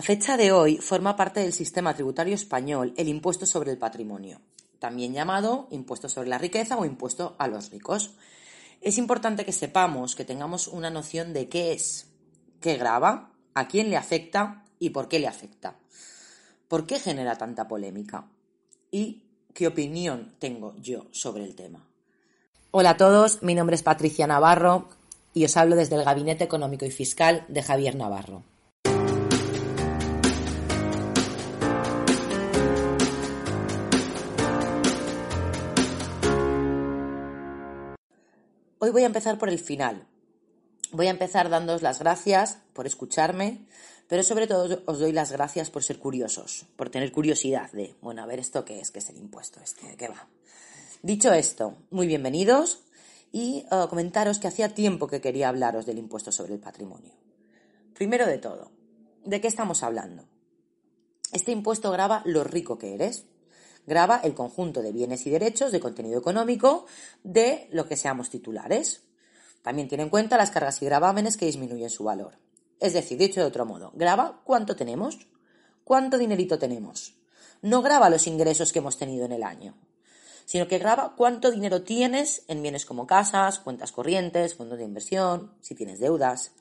A fecha de hoy forma parte del sistema tributario español el impuesto sobre el patrimonio, también llamado impuesto sobre la riqueza o impuesto a los ricos. Es importante que sepamos, que tengamos una noción de qué es, qué graba, a quién le afecta y por qué le afecta. ¿Por qué genera tanta polémica? ¿Y qué opinión tengo yo sobre el tema? Hola a todos, mi nombre es Patricia Navarro y os hablo desde el Gabinete Económico y Fiscal de Javier Navarro. Hoy voy a empezar por el final. Voy a empezar dándoos las gracias por escucharme, pero sobre todo os doy las gracias por ser curiosos, por tener curiosidad de, bueno, a ver esto qué es, qué es el impuesto este, qué va. Dicho esto, muy bienvenidos y uh, comentaros que hacía tiempo que quería hablaros del impuesto sobre el patrimonio. Primero de todo, ¿de qué estamos hablando? Este impuesto graba lo rico que eres, graba el conjunto de bienes y derechos de contenido económico de lo que seamos titulares. También tiene en cuenta las cargas y gravámenes que disminuyen su valor. Es decir, dicho de otro modo, graba cuánto tenemos, cuánto dinerito tenemos. No graba los ingresos que hemos tenido en el año, sino que graba cuánto dinero tienes en bienes como casas, cuentas corrientes, fondos de inversión, si tienes deudas.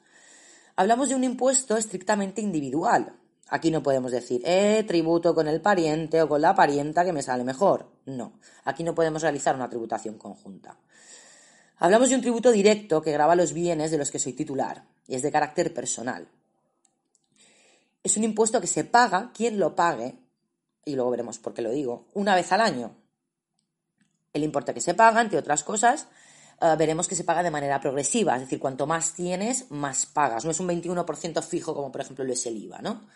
Hablamos de un impuesto estrictamente individual, Aquí no podemos decir, eh, tributo con el pariente o con la parienta que me sale mejor. No, aquí no podemos realizar una tributación conjunta. Hablamos de un tributo directo que graba los bienes de los que soy titular y es de carácter personal. Es un impuesto que se paga, quien lo pague, y luego veremos por qué lo digo, una vez al año. El importe que se paga, entre otras cosas, eh, veremos que se paga de manera progresiva, es decir, cuanto más tienes, más pagas. No es un 21% fijo como por ejemplo lo es el IVA, ¿no?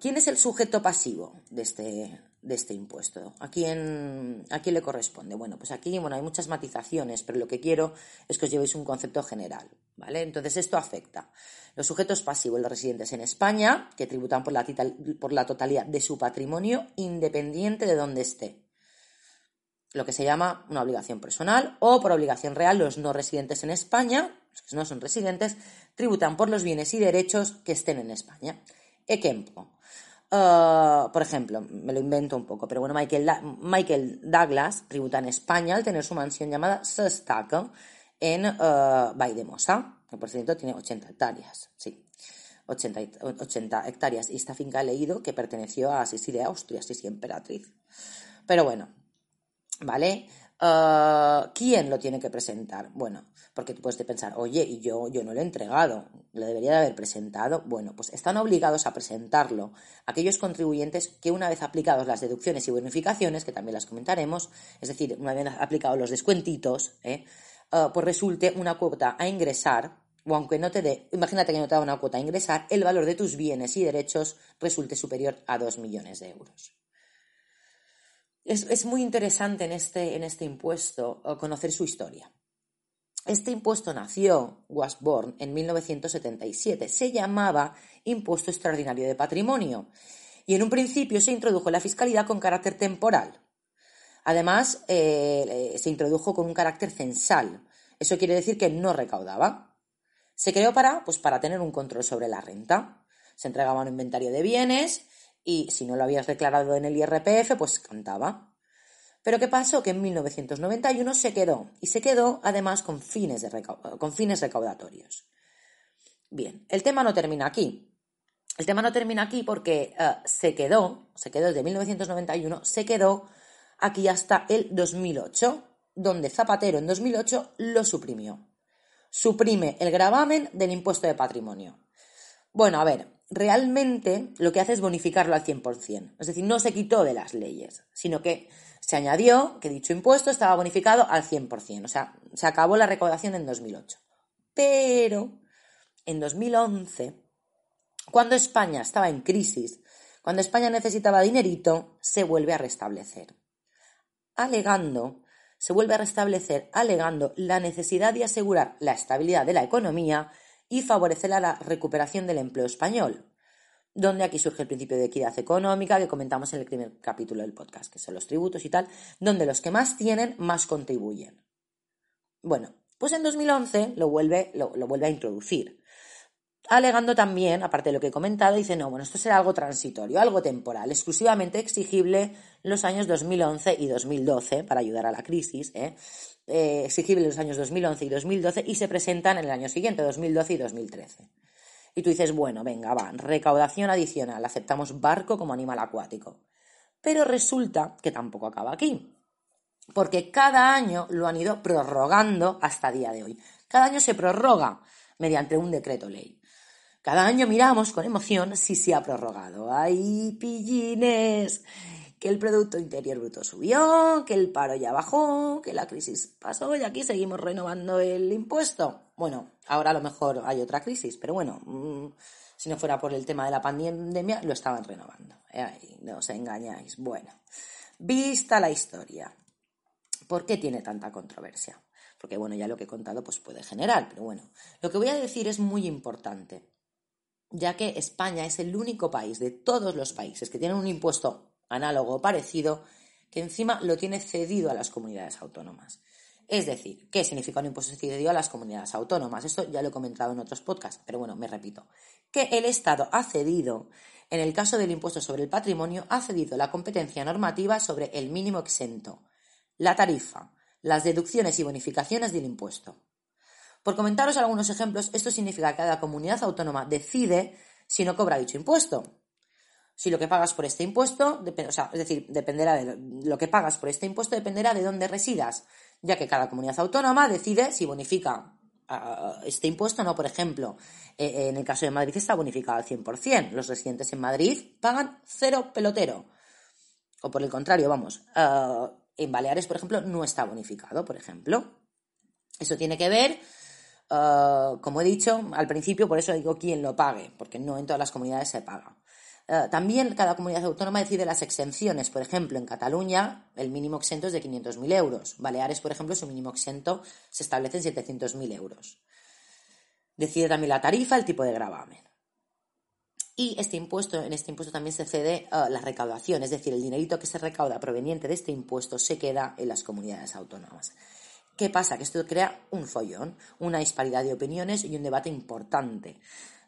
¿Quién es el sujeto pasivo de este, de este impuesto? ¿A quién, ¿A quién le corresponde? Bueno, pues aquí bueno, hay muchas matizaciones, pero lo que quiero es que os llevéis un concepto general. ¿vale? Entonces, esto afecta. Los sujetos pasivos, los residentes en España, que tributan por la, totalidad de su patrimonio, independiente de donde esté. Lo que se llama una obligación personal o por obligación real, los no residentes en España, los que no son residentes, tributan por los bienes y derechos que estén en España. Ejemplo, Uh, por ejemplo, me lo invento un poco, pero bueno, Michael, Douglas tributa en España al tener su mansión llamada Sestaco en uh, Vaidemosa, que por cierto tiene 80 hectáreas, sí, 80, hectáreas. Y esta finca he leído que perteneció a Sisi de Austria, Sisi emperatriz. Pero bueno, ¿vale? Uh, ¿Quién lo tiene que presentar? Bueno, porque tú puedes pensar, oye, y yo, yo no lo he entregado, lo debería de haber presentado. Bueno, pues están obligados a presentarlo aquellos contribuyentes que una vez aplicados las deducciones y bonificaciones, que también las comentaremos, es decir, una vez aplicados los descuentitos, ¿eh? uh, pues resulte una cuota a ingresar o aunque no te dé, imagínate que no te da una cuota a ingresar, el valor de tus bienes y derechos resulte superior a 2 millones de euros. Es, es muy interesante en este, en este impuesto uh, conocer su historia. Este impuesto nació, was born, en 1977. Se llamaba Impuesto Extraordinario de Patrimonio y en un principio se introdujo la fiscalidad con carácter temporal. Además, eh, eh, se introdujo con un carácter censal. Eso quiere decir que no recaudaba. Se creó para, pues, para tener un control sobre la renta. Se entregaba un inventario de bienes y si no lo habías declarado en el IRPF, pues cantaba. Pero ¿qué pasó? Que en 1991 se quedó, y se quedó además con fines, con fines recaudatorios. Bien, el tema no termina aquí. El tema no termina aquí porque eh, se quedó, se quedó desde 1991, se quedó aquí hasta el 2008, donde Zapatero en 2008 lo suprimió. Suprime el gravamen del impuesto de patrimonio. Bueno, a ver, realmente lo que hace es bonificarlo al 100%. Es decir, no se quitó de las leyes, sino que se añadió que dicho impuesto estaba bonificado al 100%, o sea, se acabó la recaudación en 2008. Pero en 2011, cuando España estaba en crisis, cuando España necesitaba dinerito, se vuelve a restablecer. Alegando, se vuelve a restablecer alegando la necesidad de asegurar la estabilidad de la economía y favorecer la recuperación del empleo español donde aquí surge el principio de equidad económica que comentamos en el primer capítulo del podcast, que son los tributos y tal, donde los que más tienen más contribuyen. Bueno, pues en 2011 lo vuelve, lo, vuelve a introducir. alegando también, aparte de lo que he comentado, dice, no, bueno, esto será algo transitorio, algo temporal, exclusivamente exigible los años 2011 y 2012 para ayudar a la crisis, ¿eh? Eh, exigible los años 2011 y 2012 y se presentan en el año siguiente, 2012 y 2013. Y tú dices, bueno, venga, va, recaudación adicional, aceptamos barco como animal acuático. Pero resulta que tampoco acaba aquí, porque cada año lo han ido prorrogando hasta día de hoy. Cada año se prorroga mediante un decreto ley. Cada año miramos con emoción si se ha prorrogado. ¡Ay, pillines! Que el Producto Interior Bruto subió, que el paro ya bajó, que la crisis pasó y aquí seguimos renovando el impuesto. Bueno, ahora a lo mejor hay otra crisis, pero bueno, mm, si no fuera por el tema de la pandemia, lo estaban renovando. Ay, no os engañáis. Bueno, vista la historia. ¿Por qué tiene tanta controversia? Porque bueno, ya lo que he contado pues puede generar, pero bueno, lo que voy a decir es muy importante ya que España es el único país de todos los países que tienen un impuesto análogo o parecido que encima lo tiene cedido a las comunidades autónomas. Es decir, ¿qué significa un impuesto cedido a las comunidades autónomas? Esto ya lo he comentado en otros podcasts, pero bueno, me repito. Que el Estado ha cedido, en el caso del impuesto sobre el patrimonio, ha cedido la competencia normativa sobre el mínimo exento, la tarifa, las deducciones y bonificaciones del impuesto. Por comentaros algunos ejemplos, esto significa que cada comunidad autónoma decide si no cobra dicho impuesto. Si lo que pagas por este impuesto, es decir, dependerá de lo que pagas por este impuesto dependerá de dónde residas, ya que cada comunidad autónoma decide si bonifica este impuesto no. Por ejemplo, eh, en el caso de Madrid está bonificado al 100%. Los residentes en Madrid pagan cero pelotero. O por el contrario, vamos, eh, en Baleares, por ejemplo, no está bonificado, por ejemplo. Eso tiene que ver Ah, como he dicho al principio, por eso digo quién lo pague, porque no en todas las comunidades se paga. Ah, también cada comunidad autónoma decide las exenciones. Por ejemplo, en Cataluña el mínimo exento es de 500.000 euros. Baleares, por ejemplo, su mínimo exento se establece en 700.000 euros. Decide también la tarifa, el tipo de gravamen. Y este impuesto, en este impuesto también se cede ah, la recaudación, es decir, el dinerito que se recauda proveniente de este impuesto se queda en las comunidades autónomas. ¿Qué pasa? Que esto crea un follón, una disparidad de opiniones y un debate importante.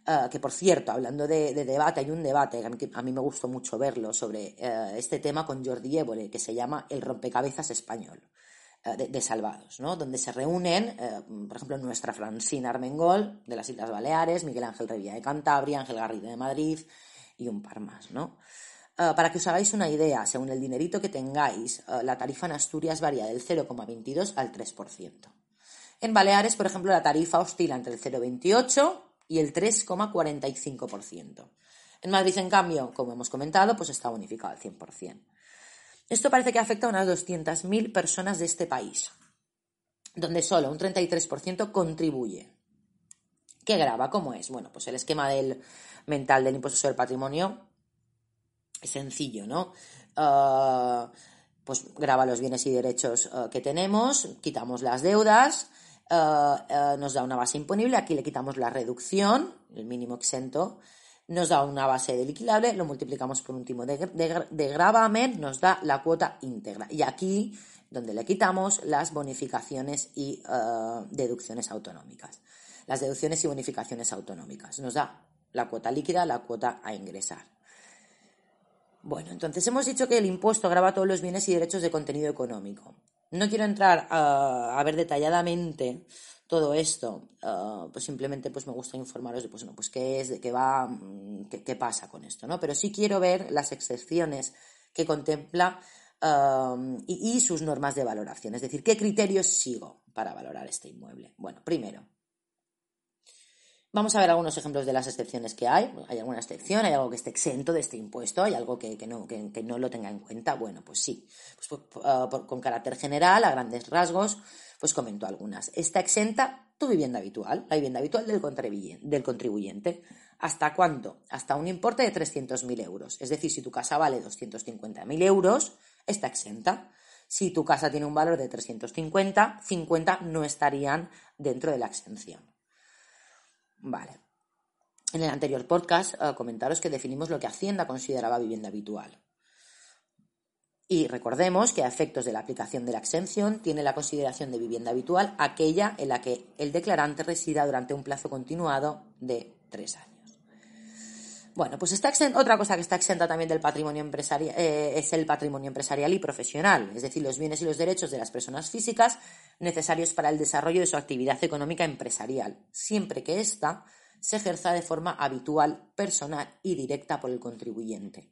Ah, que por cierto, hablando de, debate, hay un debate, a mí, me gustó mucho verlo, sobre eh, este tema con Jordi Évole, que se llama El rompecabezas español. Eh, de, Salvados, ¿no? donde se reúnen, eh, por ejemplo, nuestra Francina Armengol de las Islas Baleares, Miguel Ángel Revilla de Cantabria, Ángel Garrido de Madrid y un par más. ¿no? Para que os hagáis una idea, según el dinerito que tengáis, la tarifa en Asturias varía del 0,22 al 3%. En Baleares, por ejemplo, la tarifa oscila entre el 0,28 y el 3,45%. En Madrid, en cambio, como hemos comentado, pues está bonificado al 100%. Esto parece que afecta a unas 200.000 personas de este país, donde solo un 33% contribuye. ¿Qué graba? ¿Cómo es? Bueno, pues el esquema mental del impuesto sobre el patrimonio es sencillo, ¿no? Ah, pues graba los bienes y derechos ah, que tenemos, quitamos las deudas, nos da una base imponible, aquí le quitamos la reducción, el mínimo exento, nos da una base de liquidable, lo multiplicamos por un timo de, de, gravamen, nos da la cuota íntegra. Y aquí, donde le quitamos las bonificaciones y deducciones autonómicas. Las deducciones y bonificaciones autonómicas. Nos da la cuota líquida, la cuota a ingresar. Bueno, entonces hemos dicho que el impuesto grava todos los bienes y derechos de contenido económico. No quiero entrar a, ver detalladamente todo esto, ah, pues simplemente pues me gusta informaros de pues, pues qué es, de qué va, mm, qué, pasa con esto, ¿no? Pero sí quiero ver las excepciones que contempla ah, y sus normas de valoración, es decir, qué criterios sigo para valorar este inmueble. Bueno, primero, Vamos a ver algunos ejemplos de las excepciones que hay. ¿Hay alguna excepción? ¿Hay algo que esté exento de este impuesto? ¿Hay algo que, no, lo tenga en cuenta? Bueno, pues sí. Pues, ah, con carácter general, a grandes rasgos, pues comento algunas. Está exenta tu vivienda habitual, la vivienda habitual del contribuyente. Del contribuyente. ¿Hasta cuánto? Hasta un importe de 300.000 euros. Es decir, si tu casa vale 250.000 euros, está exenta. Si tu casa tiene un valor de 350, 50 no estarían dentro de la exención. Vale. En el anterior podcast eh, comentaros que definimos lo que Hacienda consideraba vivienda habitual. Y recordemos que a efectos de la aplicación de la exención tiene la consideración de vivienda habitual aquella en la que el declarante resida durante un plazo continuado de tres años. Bueno, pues está otra cosa que está exenta también del patrimonio empresarial eh, es el patrimonio empresarial y profesional, es decir, los bienes y los derechos de las personas físicas necesarios para el desarrollo de su actividad económica empresarial, siempre que ésta se ejerza de forma habitual, personal y directa por el contribuyente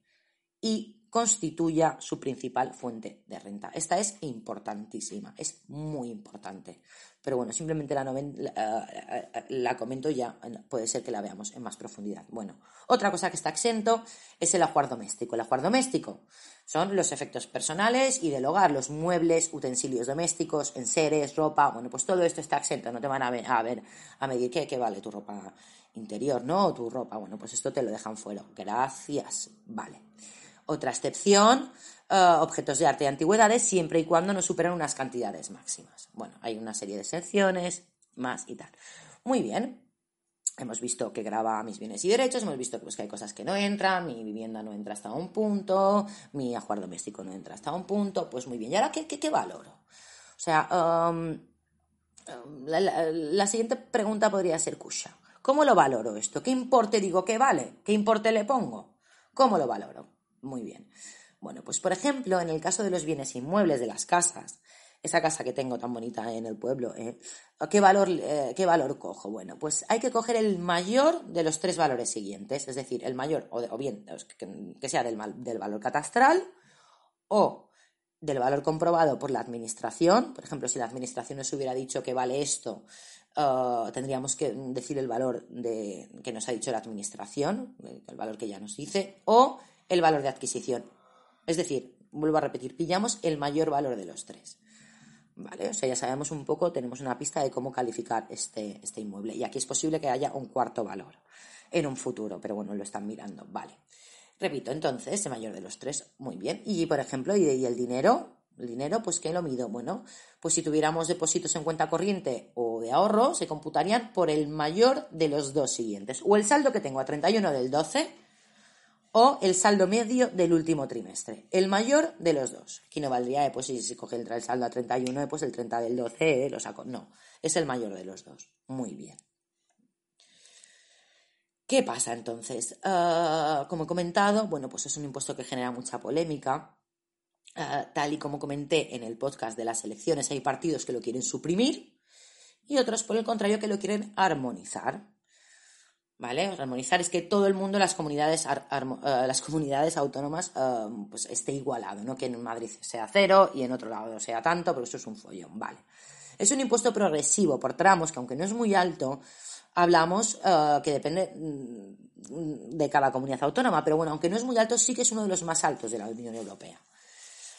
constituya su principal fuente de renta. Esta es importantísima, es muy importante. Pero bueno, simplemente la, la, la, comento ya, puede ser que la veamos en más profundidad. Bueno, otra cosa que está exento es el ajuar doméstico. El ajuar doméstico son los efectos personales y del hogar, los muebles, utensilios domésticos, enseres, ropa. Bueno, pues todo esto está exento, no te van a ver a, ver, a medir qué, qué vale tu ropa interior, ¿no? O tu ropa. Bueno, pues esto te lo dejan fuera. Gracias. Vale. Otra excepción, eh, objetos de arte y antigüedades, siempre y cuando no superan unas cantidades máximas. Bueno, hay una serie de excepciones, más y tal. Muy bien. Hemos visto que graba mis bienes y derechos, hemos visto pues, que hay cosas que no entran, mi vivienda no entra hasta un punto, mi ajuar doméstico no entra hasta un punto, pues muy bien. ¿Y ahora qué, qué, valoro? O sea, um, um, la, siguiente pregunta podría ser, Kusha, ¿cómo lo valoro esto? ¿Qué importe digo que vale? ¿Qué importe le pongo? ¿Cómo lo valoro? Muy bien. Bueno, pues por ejemplo, en el caso de los bienes inmuebles de las casas, esa casa que tengo tan bonita en el pueblo, ¿eh? ¿qué, valor, eh, ¿qué valor cojo? Bueno, pues hay que coger el mayor de los tres valores siguientes, es decir, el mayor, o, bien que, sea del, del valor catastral o del valor comprobado por la administración. Por ejemplo, si la administración nos hubiera dicho que vale esto, uh, tendríamos que decir el valor de, que nos ha dicho la administración, el valor que ya nos dice, o el valor de adquisición. Es decir, vuelvo a repetir, pillamos el mayor valor de los tres. ¿Vale? O sea, ya sabemos un poco, tenemos una pista de cómo calificar este, este inmueble. Y aquí es posible que haya un cuarto valor en un futuro, pero bueno, lo están mirando. Vale. Repito, entonces, el mayor de los tres, muy bien. Y, por ejemplo, ¿y, el dinero? El dinero, pues, ¿qué lo mido? Bueno, pues si tuviéramos depósitos en cuenta corriente o de ahorro, se computarían por el mayor de los dos siguientes. O el saldo que tengo a 31 del 12, o el saldo medio del último trimestre, el mayor de los dos. Aquí no valdría, eh, pues si se coge el, saldo a 31, eh, pues el 30 del 12 eh, lo saco. No, es el mayor de los dos. Muy bien. ¿Qué pasa entonces? Ah, como he comentado, bueno, pues es un impuesto que genera mucha polémica. Ah, tal y como comenté en el podcast de las elecciones, hay partidos que lo quieren suprimir y otros, por el contrario, que lo quieren armonizar. ¿Vale? Armonizar es que todo el mundo, las comunidades, eh, las comunidades autónomas, eh, pues esté igualado, ¿no? Que en Madrid sea cero y en otro lado sea tanto, pero eso es un follón, ¿vale? Es un impuesto progresivo por tramos que, aunque no es muy alto, hablamos eh, que depende mm, de cada comunidad autónoma, pero bueno, aunque no es muy alto, sí que es uno de los más altos de la Unión Europea.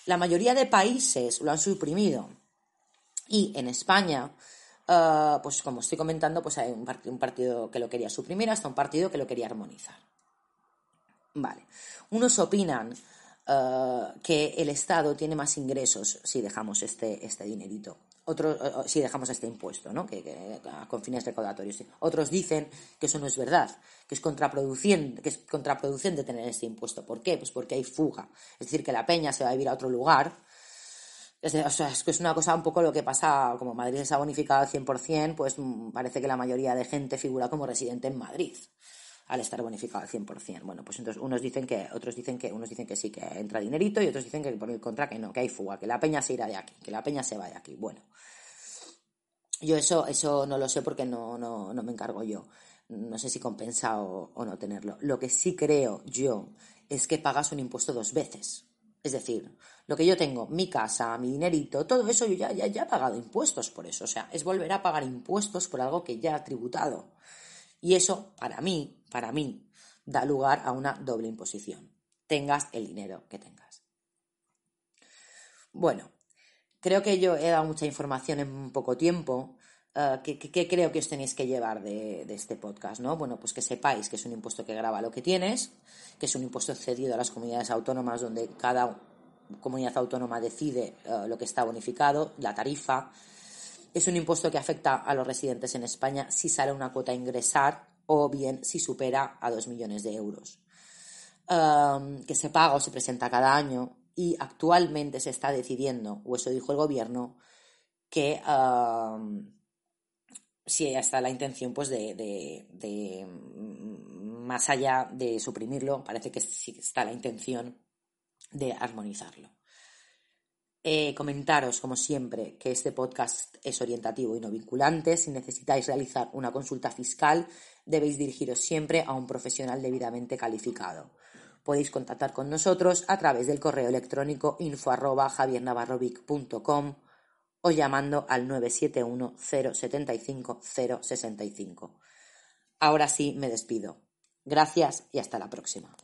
La mayoría de países lo han suprimido y en España Ah, pues como estoy comentando, pues hay un, partido que lo quería suprimir hasta un partido que lo quería armonizar. Vale. Unos opinan ah, que el Estado tiene más ingresos si dejamos este, este dinerito. Otros, si dejamos este impuesto, ¿no? Que, con fines recaudatorios. Otros dicen que eso no es verdad, que es contraproducente, que es contraproducente tener este impuesto. ¿Por qué? Pues porque hay fuga. Es decir, que la peña se va a vivir a otro lugar es, o sea, es que es una cosa un poco lo que pasa, como Madrid ha bonificado al 100%, pues mm, parece que la mayoría de gente figura como residente en Madrid al estar bonificado al 100%. Bueno, pues entonces unos dicen que, otros dicen que, unos dicen que sí, que entra dinerito y otros dicen que por el contra que no, que hay fuga, que la peña se irá de aquí, que la peña se va de aquí. Bueno, yo eso, eso no lo sé porque no, no, no me encargo yo. No sé si compensa o no tenerlo. Lo que sí creo yo es que pagas un impuesto dos veces. Es decir, lo que yo tengo, mi casa, mi dinerito, todo eso yo ya, ya, ya he pagado impuestos por eso. O sea, es volver a pagar impuestos por algo que ya he tributado. Y eso, para mí, para mí, da lugar a una doble imposición. Tengas el dinero que tengas. Bueno, creo que yo he dado mucha información en poco tiempo. Uh, ¿qué, creo que os tenéis que llevar de, de, este podcast? ¿no? Bueno, pues que sepáis que es un impuesto que graba lo que tienes, que es un impuesto cedido a las comunidades autónomas donde cada comunidad autónoma decide eh, lo que está bonificado, la tarifa. Es un impuesto que afecta a los residentes en España si sale una cuota a ingresar o bien si supera a 2 millones de euros. Em, que se paga o se presenta cada año y actualmente se está decidiendo, o eso dijo el gobierno, que em, si está la intención pues de, de, mm, más allá de suprimirlo, parece que sí está la intención de armonizarlo. Eh, comentaros, como siempre, que este podcast es orientativo y no vinculante. Si necesitáis realizar una consulta fiscal, debéis dirigiros siempre a un profesional debidamente calificado. Podéis contactar con nosotros a través del correo electrónico info o llamando al 971 075 065. Ahora sí me despido. Gracias y hasta la próxima.